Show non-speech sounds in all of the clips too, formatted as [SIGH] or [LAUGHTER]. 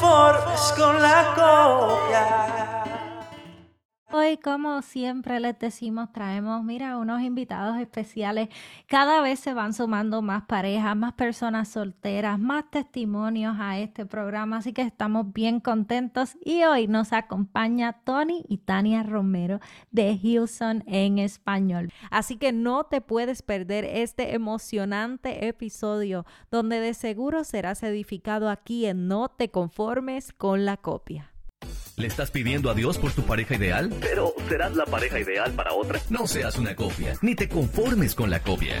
conformes con la copia. Como siempre les decimos, traemos, mira, unos invitados especiales. Cada vez se van sumando más parejas, más personas solteras, más testimonios a este programa, así que estamos bien contentos. Y hoy nos acompaña Tony y Tania Romero de Hilson en español. Así que no te puedes perder este emocionante episodio donde de seguro serás edificado aquí en No te conformes con la copia. ¿Le estás pidiendo a Dios por tu pareja ideal? Pero serás la pareja ideal para otra. No seas una copia, ni te conformes con la copia.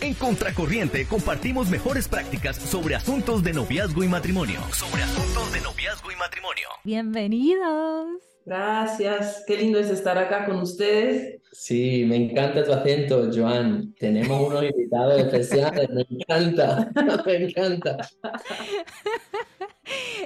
En Contracorriente compartimos mejores prácticas sobre asuntos de noviazgo y matrimonio. Sobre asuntos de noviazgo y matrimonio. Bienvenidos. Gracias, qué lindo es estar acá con ustedes. Sí, me encanta tu acento, Joan. Tenemos unos [LAUGHS] invitados especiales, me encanta, [LAUGHS] me encanta. [LAUGHS]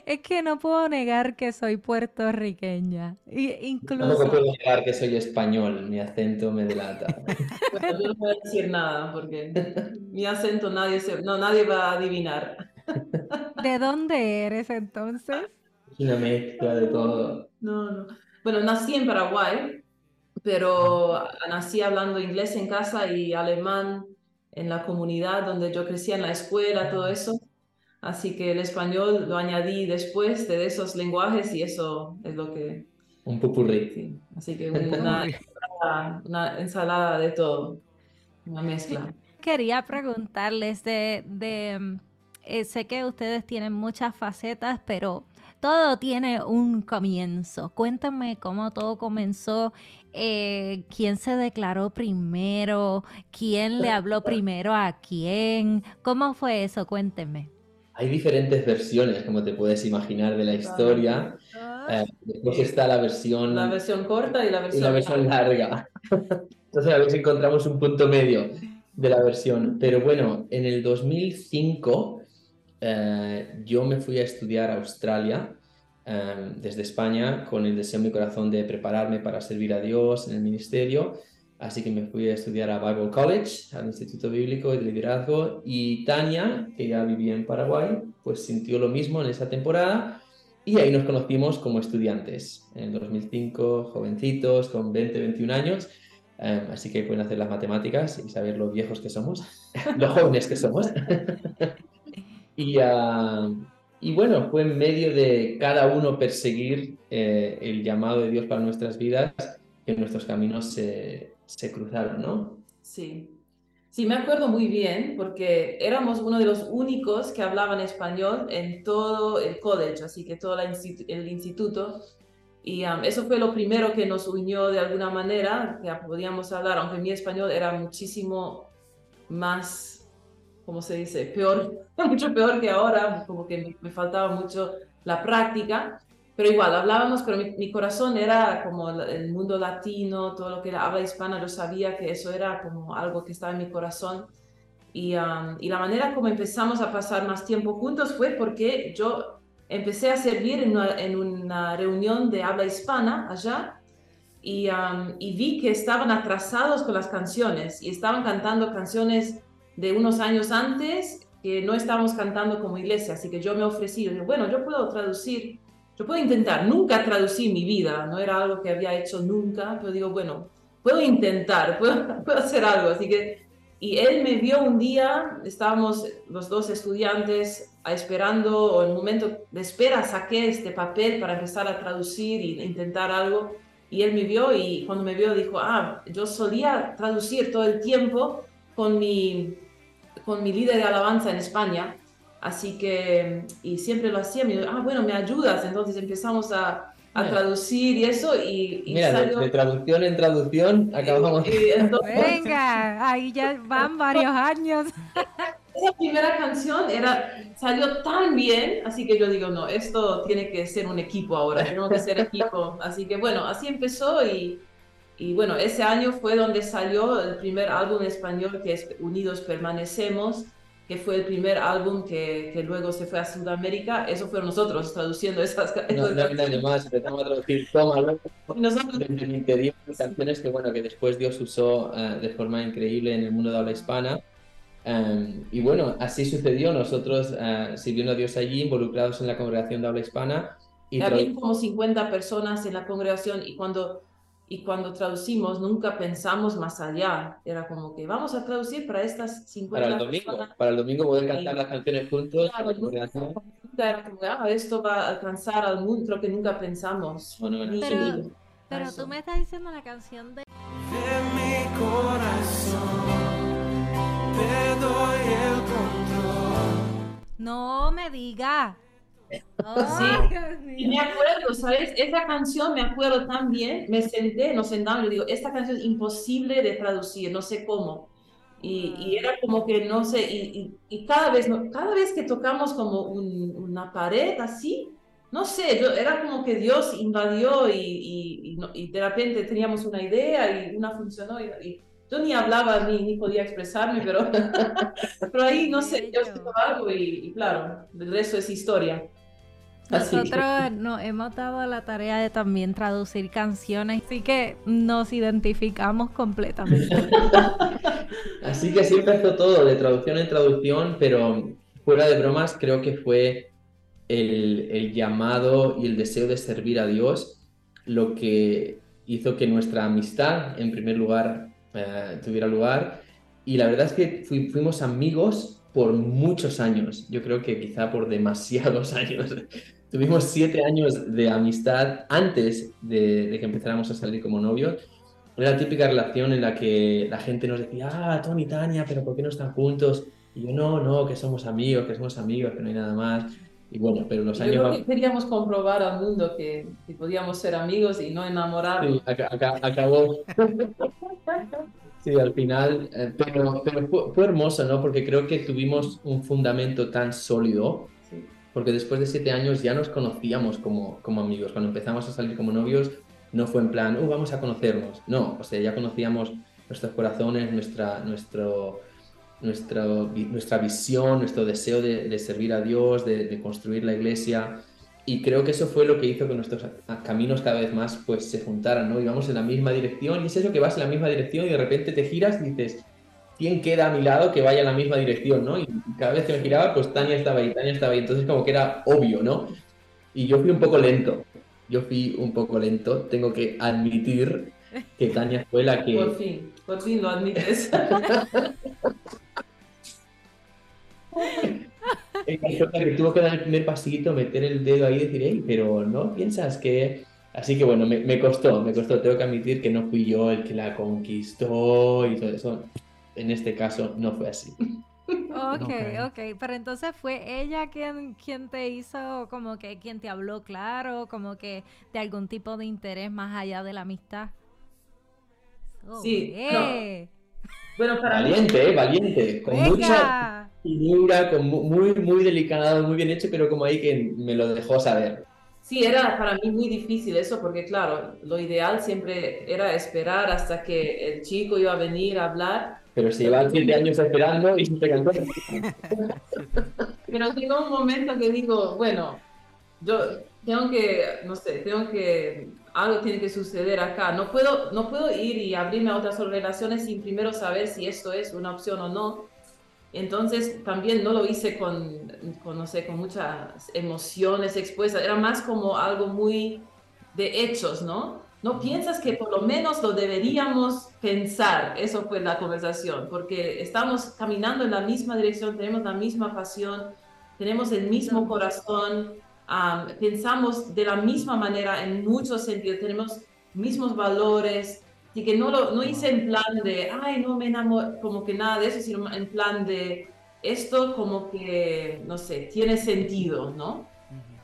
Es que no puedo negar que soy puertorriqueña. Y incluso. No puedo negar que soy español, mi acento me delata. [LAUGHS] Bueno, yo no voy a decir nada porque [LAUGHS] mi acento nadie, se... no, nadie va a adivinar. [LAUGHS] ¿De dónde eres entonces? Una mezcla de todo. No, no. Bueno, nací en Paraguay, pero nací hablando inglés en casa y alemán en la comunidad donde yo crecí en la escuela, todo eso. Así que el español lo añadí después de esos lenguajes y eso es lo que... Un pupurrí. Sí. Así que una, ensalada, una ensalada de todo, una mezcla. Quería preguntarles de... de eh, sé que ustedes tienen muchas facetas, pero todo tiene un comienzo. Cuéntame cómo todo comenzó, eh, quién se declaró primero, quién le habló primero a quién, cómo fue eso, cuénteme. Hay diferentes versiones, como te puedes imaginar, de la historia. Eh, después está la versión... La versión corta y la versión, y la versión larga. [LAUGHS] Entonces a ver si encontramos un punto medio de la versión. Pero bueno, en el 2005 eh, yo me fui a estudiar a Australia eh, desde España con el deseo en mi corazón de prepararme para servir a Dios en el ministerio. Así que me fui a estudiar a Bible College, al Instituto Bíblico de Liderazgo, y Tania, que ya vivía en Paraguay, pues sintió lo mismo en esa temporada, y ahí nos conocimos como estudiantes, en el 2005, jovencitos, con 20, 21 años, um, así que pueden hacer las matemáticas y saber lo viejos que somos, [LAUGHS] lo jóvenes que somos. [LAUGHS] y, uh, y, bueno, fue en medio de cada uno perseguir eh, el llamado de Dios para nuestras vidas, que nuestros caminos se se cruzaron, ¿no? Sí. Sí, me acuerdo muy bien porque éramos uno de los únicos que hablaban español en todo el college, así que todo el instituto. Y um, eso fue lo primero que nos unió de alguna manera, que podíamos hablar, aunque mi español era muchísimo más, ¿cómo se dice? Peor, [LAUGHS] mucho peor que ahora, como que me, me faltaba mucho la práctica. Pero igual, hablábamos, pero mi, mi, corazón era como el mundo latino, todo lo que era habla hispana, yo sabía que eso era como algo que estaba en mi corazón. Y, um, y la manera como empezamos a pasar más tiempo juntos fue porque yo empecé a servir en una, en una reunión de habla hispana allá y, um, y, vi que estaban atrasados con las canciones y estaban cantando canciones de unos años antes que no estábamos cantando como iglesia. Así que yo me ofrecí, dije, bueno, yo puedo traducir yo puedo intentar, nunca traducí mi vida, no era algo que había hecho nunca, pero digo, bueno, puedo intentar, [LAUGHS] puedo, puedo hacer algo. Así que, y él me vio un día, estábamos los dos estudiantes esperando, o en un momento de espera saqué este papel para empezar a traducir e intentar algo. Y él me vio y cuando me vio dijo, ah, yo solía traducir todo el tiempo con mi, con mi líder de alabanza en España Así que, y siempre lo hacía, me ah, bueno, me ayudas. Entonces empezamos a, a traducir y eso. Y, y Mira, salió... de, de, traducción en traducción acabamos. Y, y entonces... Venga, ahí ya van varios años. [LAUGHS] esa primera canción era, salió tan bien, así que yo digo, no, esto tiene que ser un equipo ahora, tenemos que ser equipo. [LAUGHS] Así que bueno, así empezó y, y bueno, ese año fue donde salió el primer álbum en español que es Unidos Permanecemos que fue el primer álbum que, que, luego se fue a Sudamérica, eso fueron nosotros traduciendo esas canciones. No, no, no, más, empezamos a traducir toma, ¿no? Nosotros... Desde el interior, canciones que, bueno, que después Dios usó uh, de forma increíble en el mundo de habla hispana. Um, y bueno, así sucedió, nosotros uh, sirviendo a Dios allí, involucrados en la congregación de habla hispana. Y Había como 50 personas en la congregación y cuando y cuando traducimos nunca pensamos más allá. Era como que vamos a traducir para estas 50 Para el domingo, para el domingo poder cantar las canciones juntos. Claro, nunca, era como, ah, esto va a alcanzar al mundo, creo que nunca pensamos. Bueno, pero, pero tú me estás diciendo la canción de... De mi corazón te doy el control. No me digas sí, y me acuerdo, ¿sabes? Esa canción me acuerdo tan bien, me senté, nos sentamos y digo, esta canción es imposible de traducir, no sé cómo. Y, y era como que, no sé, y, y, cada, vez, cada vez que tocamos como un, una pared así, no sé, yo, era como que Dios invadió y, y, de repente teníamos una idea y una funcionó y, yo ni hablaba ni, ni podía expresarme, pero, [LAUGHS] pero ahí, no sé, hizo algo y, claro, el resto es historia. Nosotros nos hemos dado la tarea de también traducir canciones, así que nos identificamos completamente. [LAUGHS] así que así empezó todo, de traducción en traducción, pero fuera de bromas, creo que fue el, llamado y el deseo de servir a Dios lo que hizo que nuestra amistad, en primer lugar, eh, tuviera lugar. Y la verdad es que fuimos amigos por muchos años, yo creo que quizá por demasiados [LAUGHS] años. Tuvimos siete años de amistad antes de, que empezáramos a salir como novios. Era la típica relación en la que la gente nos decía, ah, Tony y Tania, pero ¿por qué no están juntos? Y yo, no, no, que somos amigos, que somos amigos, que no hay nada más. Y bueno, pero los años... queríamos comprobar al mundo que, podíamos ser amigos y no enamorarnos. Sí, acabó. sí, al final, eh, pero, pero fue, hermoso, ¿no? Porque creo que tuvimos un fundamento tan sólido porque después de siete años ya nos conocíamos como, como amigos. Cuando empezamos a salir como novios, no fue en plan, uh, vamos a conocernos. No, o sea, ya conocíamos nuestros corazones, nuestra, nuestro, nuestra, nuestra visión, nuestro deseo de, servir a Dios, de, construir la iglesia. Y creo que eso fue lo que hizo que nuestros caminos cada vez más pues, se juntaran, ¿no? Íbamos en la misma dirección y es eso que vas en la misma dirección y de repente te giras y dices, quién queda a mi lado que vaya en la misma dirección, ¿no? Y cada vez que me giraba, pues Tania estaba ahí, Tania estaba ahí. Entonces como que era obvio, ¿no? Y yo fui un poco lento. Yo fui un poco lento. Tengo que admitir que Tania fue la que... Por fin, por fin lo admites. [LAUGHS] que tuvo que dar el primer pasito, meter el dedo ahí y decir, hey, pero no piensas que... Así que bueno, me, me costó, me costó. Tengo que admitir que no fui yo el que la conquistó y todo eso en este caso no fue así. Ok, ok, pero entonces fue ella quien, quien te hizo, como que quien te habló claro, como que de algún tipo de interés más allá de la amistad. sí, Bueno, para valiente, eh, valiente, con mucha finura, con muy, muy delicado, muy bien hecho, pero como ahí que me lo dejó saber. Sí, era para mí muy difícil eso porque claro, lo ideal siempre era esperar hasta que el chico iba a venir a hablar pero se lleva siete años esperando y se cantó. Pero llegó un momento que digo, bueno, yo tengo que, no sé, tengo que, algo tiene que suceder acá. No puedo, no puedo ir y abrirme a otras relaciones sin primero saber si esto es una opción o no. Entonces también no lo hice con, con no sé, con muchas emociones expuestas. Era más como algo muy de hechos, ¿no? ¿No piensas que por lo menos lo deberíamos pensar? Eso fue la conversación, porque estamos caminando en la misma dirección, tenemos la misma pasión, tenemos el mismo corazón, pensamos de la misma manera en muchos sentidos, tenemos mismos valores, y que no lo no hice en plan de, ay, no me enamoro, como que nada de eso, sino en plan de, esto como que, no sé, tiene sentido, ¿no?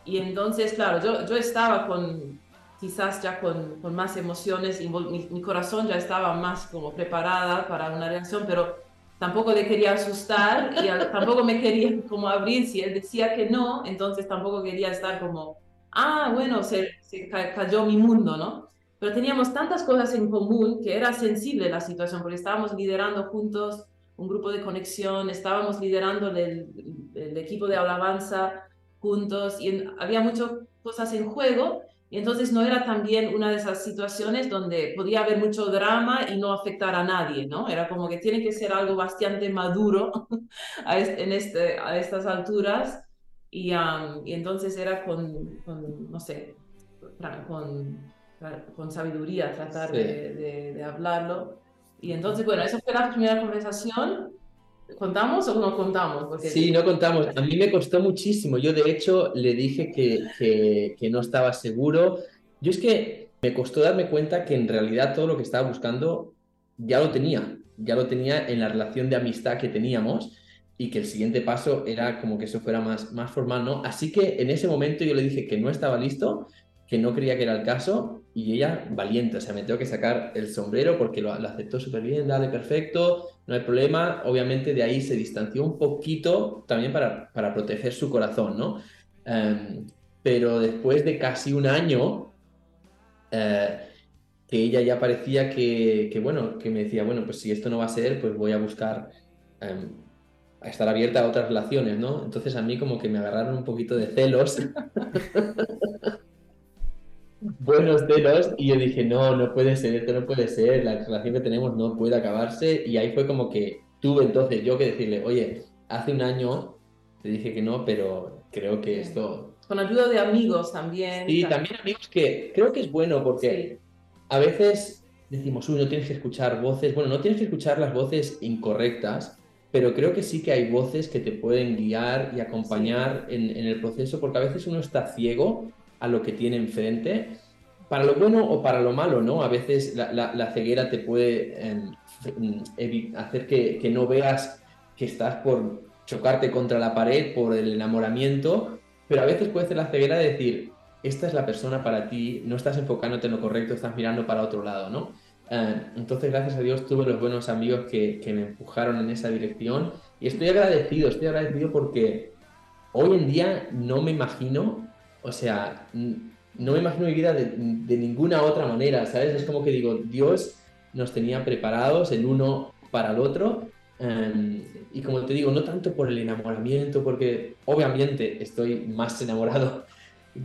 Y entonces, claro, yo, yo estaba con quizás ya con, más emociones, mi, mi, corazón ya estaba más como preparada para una reacción, pero tampoco le quería asustar y [LAUGHS] tampoco me quería como abrir. Si él decía que no, entonces tampoco quería estar como, ah, bueno, se, se cayó mi mundo, ¿no? Pero teníamos tantas cosas en común que era sensible la situación, porque estábamos liderando juntos un grupo de conexión, estábamos liderando el, el equipo de alabanza juntos y había muchas cosas en juego. Y entonces no era también una de esas situaciones donde podía haber mucho drama y no afectar a nadie, ¿no? Era como que tiene que ser algo bastante maduro [LAUGHS] a, en este, a estas alturas. Y, y entonces era con, con, no sé, con, con sabiduría tratar Sí. de, de, de hablarlo. Y entonces, bueno, esa fue la primera conversación. ¿Contamos o no contamos? Sí, no contamos. A mí me costó muchísimo. Yo, de hecho, le dije que, que, que no estaba seguro. Yo es que me costó darme cuenta que en realidad todo lo que estaba buscando ya lo tenía. Ya lo tenía en la relación de amistad que teníamos y que el siguiente paso era como que eso fuera más, más formal, ¿no? Así que en ese momento yo le dije que no estaba listo, que no creía que era el caso y ella valiente, o sea, me tengo que sacar el sombrero porque lo, lo aceptó súper bien, dale, perfecto, no hay problema. Obviamente de ahí se distanció un poquito también para, para proteger su corazón, ¿no? Em, pero después de casi un año, eh, que ella ya parecía que, que, bueno, que me decía, bueno, pues si esto no va a ser, pues voy a buscar em, a estar abierta a otras relaciones, ¿no? Entonces a mí como que me agarraron un poquito de celos. [LAUGHS] buenos celos y yo dije, no, no puede ser, esto no puede ser, la relación que tenemos no puede acabarse y ahí fue como que tuve entonces yo que decirle, oye, hace un año te dije que no, pero creo que esto... Con ayuda de amigos también. Y también amigos que creo que es bueno porque a veces decimos, uy, no tienes que escuchar voces, bueno, no tienes que escuchar las voces incorrectas, pero creo que sí que hay voces que te pueden guiar y acompañar en, en el proceso porque a veces uno está ciego a lo que tiene enfrente, para lo bueno o para lo malo, ¿no? A veces la, la, ceguera te puede eh, hacer que, que, no veas que estás por chocarte contra la pared por el enamoramiento, pero a veces puede ser la ceguera de decir, esta es la persona para ti, no estás enfocándote en lo correcto, estás mirando para otro lado, ¿no? Eh, entonces, gracias a Dios, tuve los buenos amigos que, que me empujaron en esa dirección y estoy agradecido, estoy agradecido porque hoy en día no me imagino o sea, no me imagino mi vida de, de, ninguna otra manera, ¿sabes? Es como que digo, Dios nos tenía preparados el uno para el otro. Um, y como te digo, no tanto por el enamoramiento, porque obviamente estoy más [LAUGHS] enamorado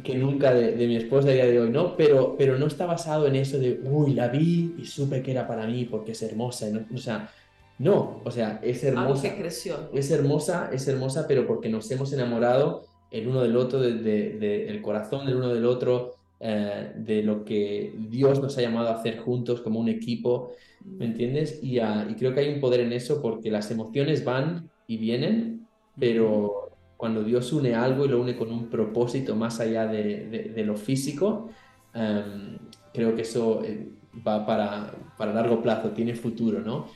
que nunca de, de mi esposa a día de hoy, ¿no? Pero, pero no está basado en eso de, uy, la vi y supe que era para mí porque es hermosa. ¿no? O sea, no, o sea, es hermosa. Algo que creció. Es hermosa, es hermosa, pero porque nos hemos enamorado el uno del otro, del de, corazón del uno del otro, eh, de lo que Dios nos ha llamado a hacer juntos como un equipo, ¿me entiendes? Y, uh, y, creo que hay un poder en eso porque las emociones van y vienen, pero cuando Dios une algo y lo une con un propósito más allá de, lo físico, um, creo que eso eh, va para, para largo plazo, tiene futuro, ¿no?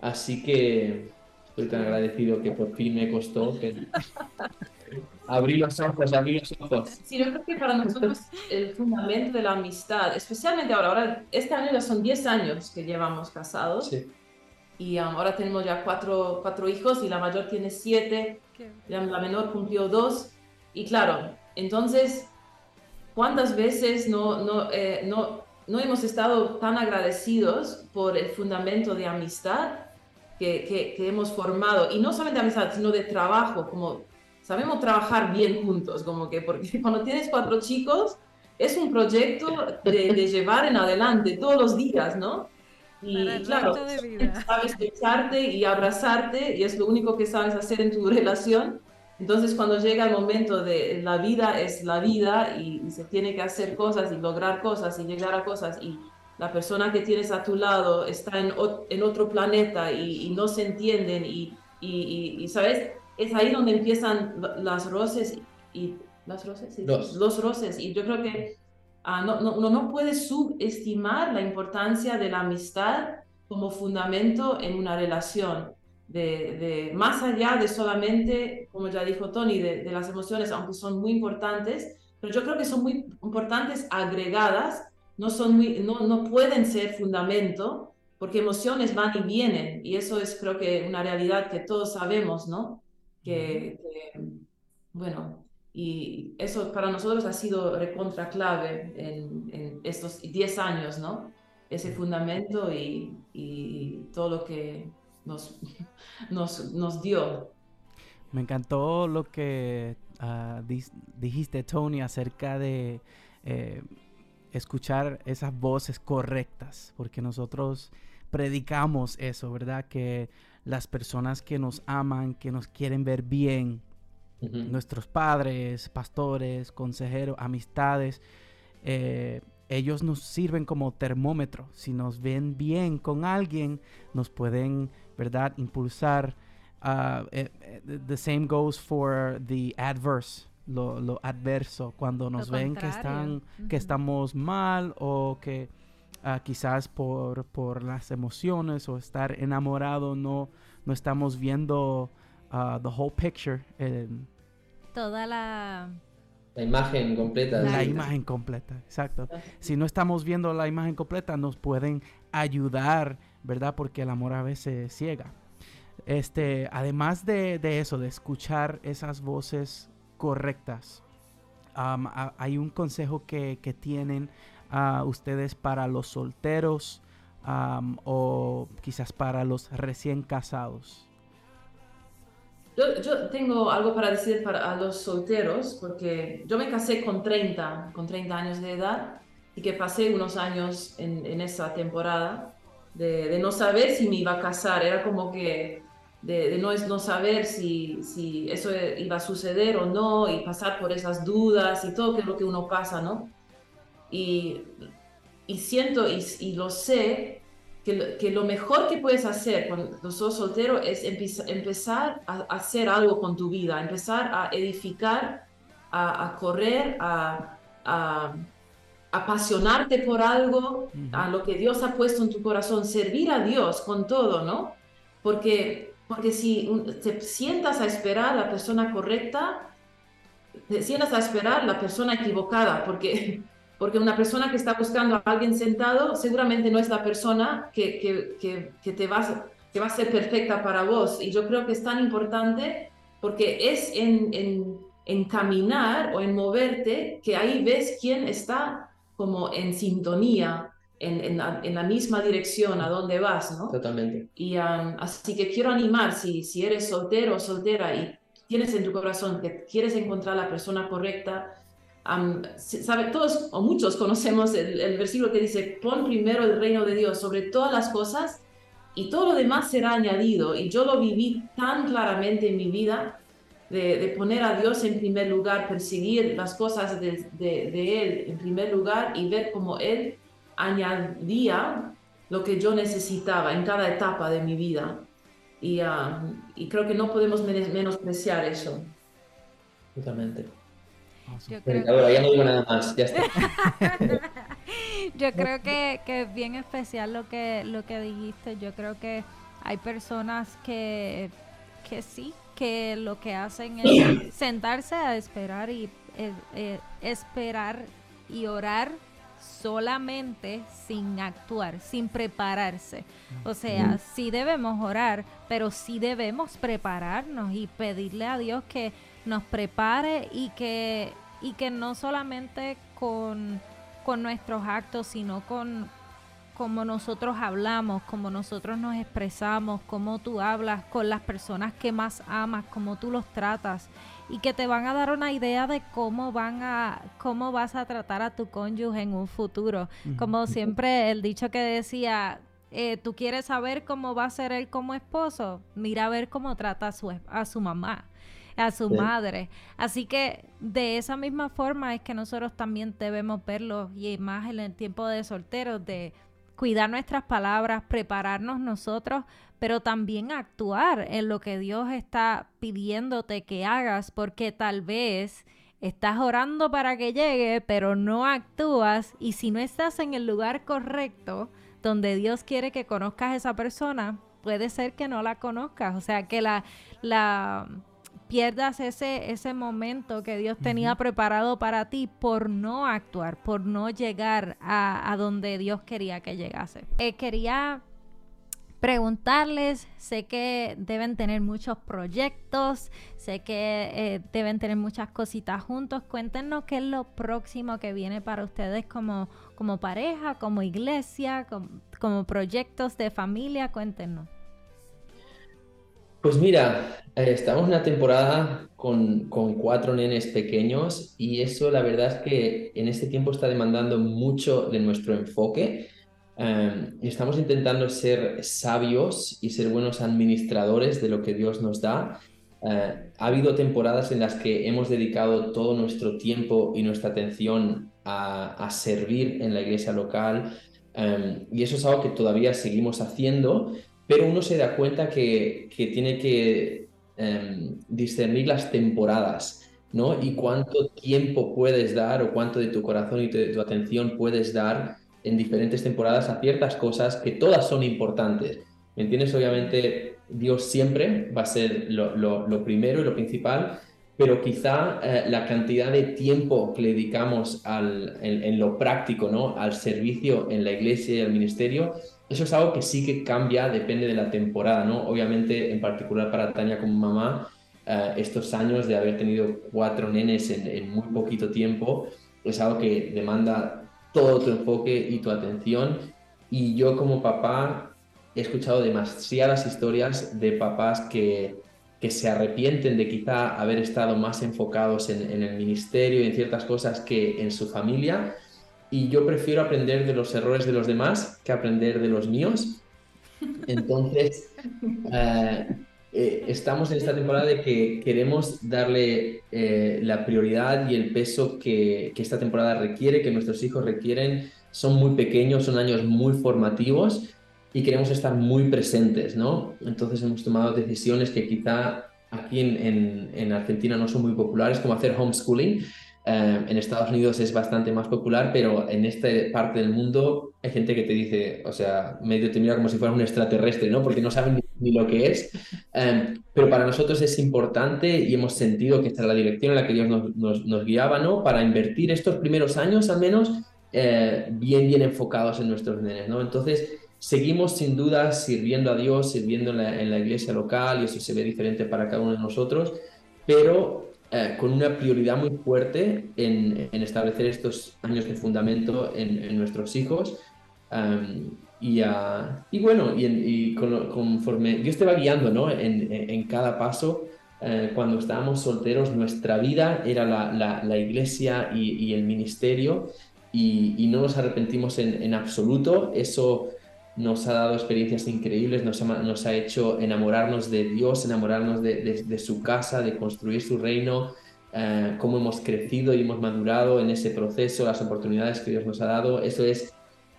Así que estoy tan agradecido que por fin me costó que [LAUGHS] abrí los ojos, abrí los ojos. Sí, yo creo que para nosotros el fundamento de la amistad, especialmente ahora, ahora este año ya son 10 años que llevamos casados Sí. y um, ahora tenemos ya cuatro, cuatro hijos y la mayor tiene siete, la, la menor cumplió dos y claro, entonces, ¿cuántas veces no, no, eh, no, no hemos estado tan agradecidos por el fundamento de amistad que, que, que hemos formado? Y no solamente amistad, sino de trabajo, como sabemos trabajar bien juntos, como que porque [LAUGHS] cuando tienes cuatro chicos es un proyecto de, de llevar en adelante todos los días, ¿no? Y claro, sabes echarte y abrazarte y es lo único que sabes hacer en tu [LAUGHS] relación. Entonces cuando llega el momento de la vida es la vida y, y se tiene que hacer cosas y lograr cosas y llegar a cosas y la persona que tienes a tu lado está en, en otro planeta y, y, no se entienden y, y, ¿sabes? Es ahí donde empiezan las roces y las roces, sí, los. los roces. Y yo creo que uh, no, no, uno no puede subestimar la importancia de la amistad como fundamento en una relación. De, de más allá de solamente, como ya dijo Tony, de, de, las emociones, aunque son muy importantes, pero yo creo que son muy importantes agregadas, no, son muy, no, no pueden ser fundamento, porque emociones van y vienen, y eso es creo que una realidad que todos sabemos, ¿no? Que, bueno, y eso para nosotros ha sido recontra clave en, estos 10 años, ¿no? Ese fundamento y, todo lo que nos, [LAUGHS] nos, nos dio. Me encantó lo que ah, dijiste, Tony, acerca de eh, escuchar esas voces correctas, porque nosotros predicamos eso, ¿verdad? Que las personas que nos aman, que nos quieren ver bien, nuestros padres, pastores, consejeros, amistades, eh, ellos nos sirven como termómetro. Si nos ven bien con alguien, nos pueden, ¿verdad?, impulsar. Ah, eh, eh, the- same goes for the adverse, lo, lo adverso, cuando nos ven que, están, que estamos mal o que ah, quizás por, por las emociones o estar enamorado no, no estamos viendo ah, the whole picture. Toda la... La imagen completa. la sí. imagen completa, exacto. Si no estamos viendo la imagen completa, nos pueden ayudar, ¿verdad? Porque el amor a veces ciega. Este, además de, de eso, de escuchar esas voces correctas, a- hay un consejo que, que tienen ah, ustedes para los solteros o quizás para los recién casados. Yo, yo tengo algo para decir para a los solteros, porque yo me casé con 30, con 30 años de edad, y que pasé unos años en, esa temporada de, no saber si me iba a casar, era como que de, de no, no saber si, si eso iba a suceder o no, y pasar por esas dudas y todo lo que uno pasa, ¿no? Y, y siento y, y lo sé que lo, que lo mejor que puedes hacer cuando sos soltero es empieza- empezar a, a hacer algo con tu vida, empezar a edificar, a, a correr, a, a apasionarte por algo, a lo que Dios ha puesto en tu corazón, servir a Dios con todo, ¿no? Porque, porque si te sientas a esperar a la persona correcta, te sientas a esperar la persona equivocada, porque, porque una persona que está buscando a alguien sentado seguramente no es la persona que, que, que, que te va, que va a ser perfecta para vos. Y yo creo que es tan importante porque es en, en, en caminar o en moverte que ahí ves quién está como en sintonía, en, en, la, en la misma dirección a donde vas, ¿no? Totalmente. Y um, así que quiero animar, si, si eres soltero o soltera y tienes en tu corazón que quieres encontrar la persona correcta, um, sabe, todos o muchos conocemos el, el versículo que dice, pon primero el reino de Dios sobre todas las cosas y todo lo demás será añadido. Y yo lo viví tan claramente en mi vida de, de poner a Dios en primer lugar, perseguir las cosas de, de- de Él en primer lugar y ver cómo Él añadía lo que yo necesitaba en cada etapa de mi vida. Y, ah, y creo que no podemos men- menospreciar eso. Totalmente. Yo creo, Venga, ahora ya no digo nada más. Ya está. [LAUGHS] yo creo que, que es bien especial lo que, lo que dijiste. Yo creo que hay personas que, que sí, que lo que hacen es [COUGHS] sentarse a esperar y eh, eh, esperar y orar solamente sin actuar, sin prepararse. O sea, sí debemos orar, pero sí debemos prepararnos y pedirle a Dios que nos prepare y que, y que no solamente con, con nuestros actos, sino con como nosotros hablamos, como nosotros nos expresamos, cómo tú hablas con las personas que más amas, cómo tú los tratas y que te van a dar una idea de cómo van a cómo vas a tratar a tu cónyuge en un futuro. Como siempre el dicho que decía, eh, tú quieres saber cómo va a ser él como esposo, mira a ver cómo trata a su, a su mamá, a su Sí. madre. Así que de esa misma forma es que nosotros también debemos verlo y más en el tiempo de solteros, de cuidar nuestras palabras, prepararnos nosotros, pero también actuar en lo que Dios está pidiéndote que hagas, porque tal vez estás orando para que llegue, pero no actúas y si no estás en el lugar correcto donde Dios quiere que conozcas a esa persona, puede ser que no la conozcas, o sea, que la, la pierdas ese, ese momento que Dios tenía preparado para ti por no actuar, por no llegar a, a donde Dios quería que llegase. Eh, quería preguntarles, sé que deben tener muchos proyectos, sé que eh, deben tener muchas cositas juntos. Cuéntenos qué es lo próximo que viene para ustedes como, como pareja, como iglesia, como, como proyectos de familia. Cuéntenos. Pues mira, eh, estamos en una temporada con, cuatro nenes pequeños y eso la verdad es que en este tiempo está demandando mucho de nuestro enfoque. Um, estamos intentando ser sabios y ser buenos administradores de lo que Dios nos da. Uh, ha habido temporadas en las que hemos dedicado todo nuestro tiempo y nuestra atención a, servir en la iglesia local um, y eso es algo que todavía seguimos haciendo, pero uno se da cuenta que, que tiene que um, discernir las temporadas, ¿no? Y cuánto tiempo puedes dar o cuánto de tu corazón y de tu atención puedes dar en diferentes temporadas a ciertas cosas que todas son importantes. ¿Me entiendes? Obviamente Dios siempre va a ser lo, lo, primero y lo principal, pero quizá eh, la cantidad de tiempo que le dedicamos al, en, en, lo práctico, ¿no? Al servicio en la iglesia y al ministerio, eso es algo que sí que cambia, depende de la temporada, ¿no? Obviamente, en particular para Tania como mamá, eh, estos años de haber tenido cuatro nenes en, en, muy poquito tiempo, es algo que demanda todo tu enfoque y tu atención. Y yo como papá he escuchado demasiadas historias de papás que, que se arrepienten de quizá haber estado más enfocados en, en el ministerio y en ciertas cosas que en su familia y yo prefiero aprender de los errores de los demás que aprender de los míos. Entonces, [LAUGHS] eh, eh, estamos en esta temporada de que queremos darle eh, la prioridad y el peso que, que, esta temporada requiere, que nuestros hijos requieren. Son muy pequeños, son años muy formativos y queremos estar muy presentes, ¿no? Entonces hemos tomado decisiones que quizá aquí en, en, en Argentina no son muy populares, como hacer homeschooling, eh, en Estados Unidos es bastante más popular, pero en esta parte del mundo hay gente que te dice, o sea, medio te mira como si fuera un extraterrestre, ¿no? Porque no saben ni, lo que es. Eh, pero para nosotros es importante y hemos sentido que esta es la dirección en la que Dios nos, nos, nos guiaba, ¿no? Para invertir estos primeros años al menos eh, bien, bien enfocados en nuestros nenes, ¿no? Entonces, seguimos sin duda sirviendo a Dios, sirviendo en la, en la iglesia local y eso se ve diferente para cada uno de nosotros, pero eh, con una prioridad muy fuerte en, en, establecer estos años de fundamento en, en nuestros hijos. Um, y, uh, y, bueno, y, y con, conforme Dios te va guiando ¿no? en, cada paso, eh, cuando estábamos solteros, nuestra vida era la, la, la iglesia y, y, el ministerio y, y, no nos arrepentimos en, en absoluto. Eso nos ha dado experiencias increíbles, nos ha, nos ha hecho enamorarnos de Dios, enamorarnos de, de, de su casa, de construir su reino, eh, cómo hemos crecido y hemos madurado en ese proceso, las oportunidades que Dios nos ha dado. Eso es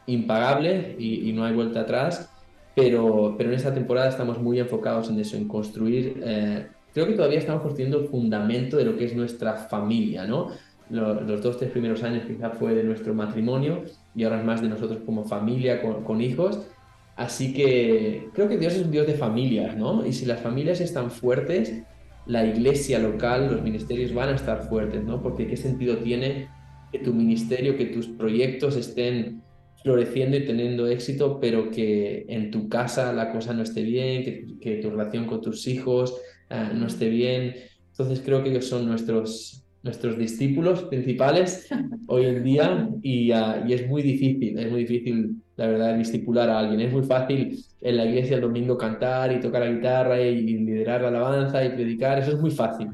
impagable y, y no hay vuelta atrás, pero, pero en esta temporada estamos muy enfocados en eso, en construir. Eh, creo que todavía estamos construyendo el fundamento de lo que es nuestra familia, ¿no? Los, los dos, tres primeros años quizá fue de nuestro matrimonio y ahora más de nosotros como familia, con, hijos. Así que creo que Dios es un Dios de familias, ¿no? Y si las familias están fuertes, la iglesia local, los ministerios van a estar fuertes, ¿no? Porque qué sentido tiene que tu ministerio, que tus proyectos estén floreciendo y teniendo éxito, pero que en tu casa la cosa no esté bien, que, tu relación con tus hijos uh, no esté bien. Entonces creo que ellos son nuestros, nuestros discípulos principales hoy en día y, uh, y, es muy difícil, es muy difícil, la verdad, discipular a alguien. Es muy fácil en la iglesia el domingo cantar y tocar la guitarra y, y liderar la alabanza y predicar, eso es muy fácil.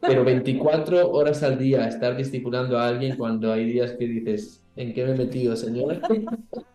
Pero 24 horas al día estar discipulando a alguien cuando hay días que dices, ¿en qué me he metido, Señor?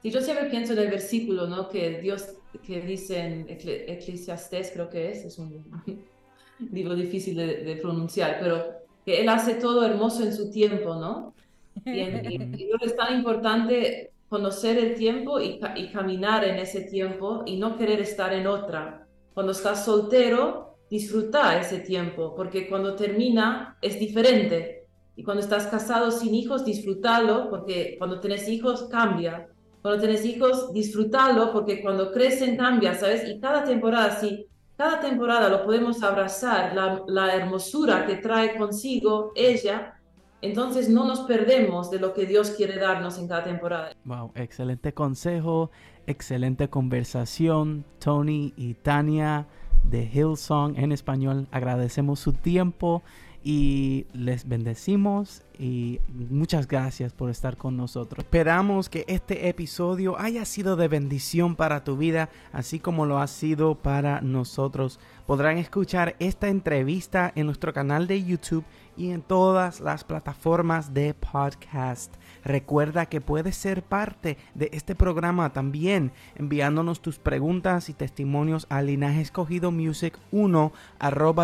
Sí, yo siempre pienso en el versículo, ¿no? Que Dios, que dice en Eclesiastés, creo que es, es un [LAUGHS] libro difícil de, de pronunciar, pero que Él hace todo hermoso en su tiempo, ¿no? [LAUGHS] Y, y, y es tan importante conocer el tiempo y, y, caminar en ese tiempo y no querer estar en otra. Cuando estás soltero, disfruta ese tiempo, porque cuando termina es diferente. Y cuando estás casado sin hijos, disfrútalo, porque cuando tienes hijos cambia. Cuando tienes hijos, disfrútalo, porque cuando crecen cambia, ¿sabes? Y cada temporada, sí, cada temporada lo podemos abrazar, la, la, hermosura que trae consigo ella, entonces no nos perdemos de lo que Dios quiere darnos en cada temporada. Wow, excelente consejo, excelente conversación, Tony y Tania de Hillsong en español. Agradecemos su tiempo y les bendecimos y muchas gracias por estar con nosotros. Esperamos que este episodio haya sido de bendición para tu vida, así como lo ha sido para nosotros. Podrán escuchar esta entrevista en nuestro canal de YouTube y en todas las plataformas de podcast. Recuerda que puedes ser parte de este programa también enviándonos tus preguntas y testimonios a linajescogidomusic1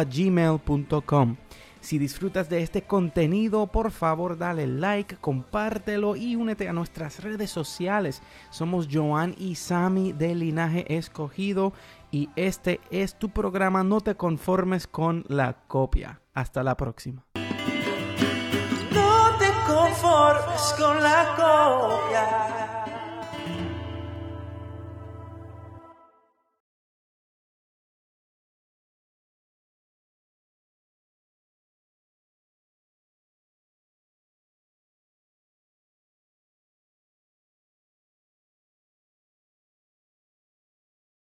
gmail.com. Si disfrutas de este contenido, por favor dale like, compártelo y únete a nuestras redes sociales. Somos Joan y Sami de Linaje Escogido y este es tu programa No te conformes con la copia. Hasta la próxima. No te conformes con la copia.